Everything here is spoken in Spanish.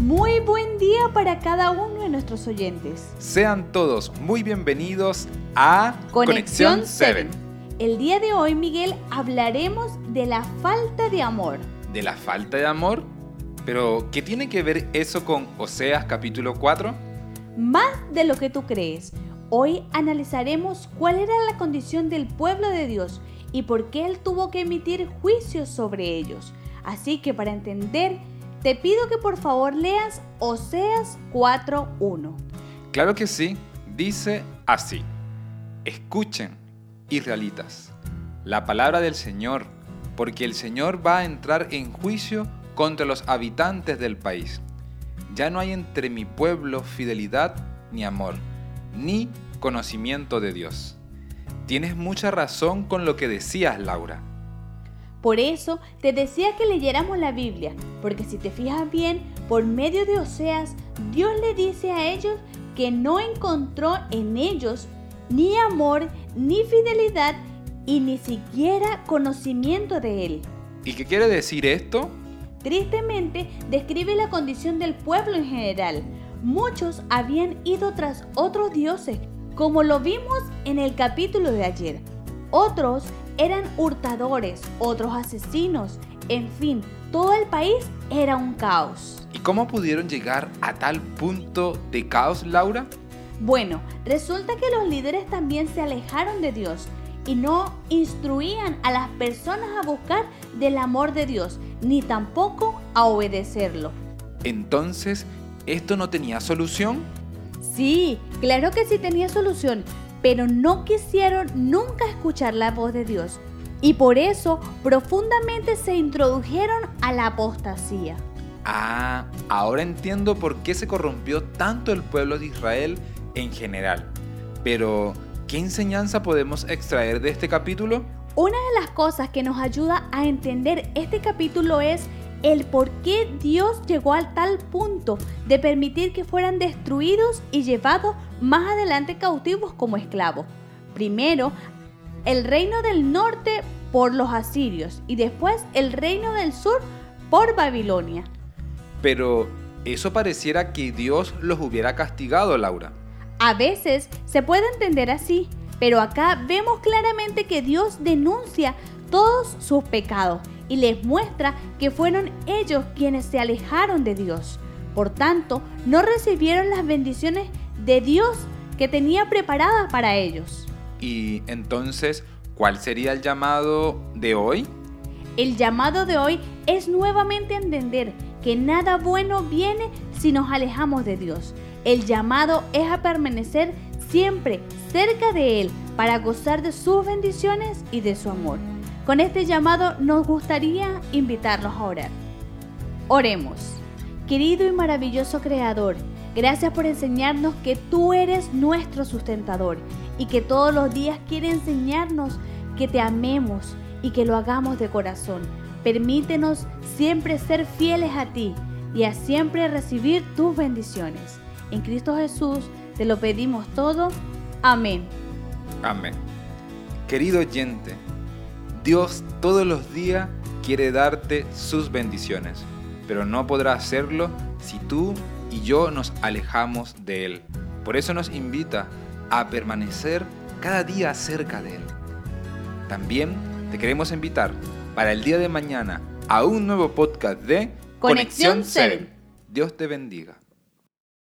Muy buen día para cada uno de nuestros oyentes. Sean todos muy bienvenidos a Conexión 7. El día de hoy, Miguel, hablaremos de la falta de amor. ¿De la falta de amor? Pero, ¿qué tiene que ver eso con Oseas capítulo 4? Más de lo que tú crees. Hoy analizaremos cuál era la condición del pueblo de Dios y por qué Él tuvo que emitir juicios sobre ellos. Así que para entender te pido que por favor leas Oseas 4.1. Claro que sí, dice así. Escuchen, israelitas, la palabra del Señor, porque el Señor va a entrar en juicio contra los habitantes del país. Ya no hay entre mi pueblo fidelidad ni amor, ni conocimiento de Dios. Tienes mucha razón con lo que decías, Laura. Por eso te decía que leyéramos la Biblia, porque si te fijas bien, por medio de Oseas, Dios le dice a ellos que no encontró en ellos ni amor, ni fidelidad, y ni siquiera conocimiento de Él. ¿Y qué quiere decir esto? Tristemente, describe la condición del pueblo en general. Muchos habían ido tras otros dioses, como lo vimos en el capítulo de ayer. Otros eran hurtadores, otros asesinos, en fin, todo el país era un caos. ¿Y cómo pudieron llegar a tal punto de caos, Laura? Bueno, resulta que los líderes también se alejaron de Dios y no instruían a las personas a buscar del amor de Dios, ni tampoco a obedecerlo. Entonces, ¿esto no tenía solución? Sí, claro que sí tenía solución, pero no quisieron nunca escuchar la voz de Dios y por eso profundamente se introdujeron a la apostasía. Ah, ahora entiendo por qué se corrompió tanto el pueblo de Israel en general. Pero, ¿qué enseñanza podemos extraer de este capítulo? Una de las cosas que nos ayuda a entender este capítulo es el por qué Dios llegó al tal punto de permitir que fueran destruidos y llevados más adelante cautivos como esclavos. Primero, el reino del norte por los asirios y después el reino del sur por Babilonia. Pero eso pareciera que Dios los hubiera castigado, Laura. A veces se puede entender así, pero acá vemos claramente que Dios denuncia todos sus pecados y les muestra que fueron ellos quienes se alejaron de Dios. Por tanto, no recibieron las bendiciones de Dios que tenía preparadas para ellos. ¿Y entonces cuál sería el llamado de hoy? El llamado de hoy es nuevamente entender que nada bueno viene si nos alejamos de Dios. El llamado es a permanecer siempre cerca de Él para gozar de sus bendiciones y de su amor. Con este llamado nos gustaría invitarlos a orar. Oremos. Querido y maravilloso Creador, gracias por enseñarnos que tú eres nuestro sustentador y que todos los días quiere enseñarnos que te amemos y que lo hagamos de corazón. Permítenos siempre ser fieles a ti y a siempre recibir tus bendiciones. En Cristo Jesús te lo pedimos todo. Amén. Amén. Querido oyente, Dios todos los días quiere darte sus bendiciones, pero no podrá hacerlo si tú y yo nos alejamos de Él. Por eso nos invita a permanecer cada día cerca de Él. También te queremos invitar para el día de mañana a un nuevo podcast de Conexión 7. Dios te bendiga.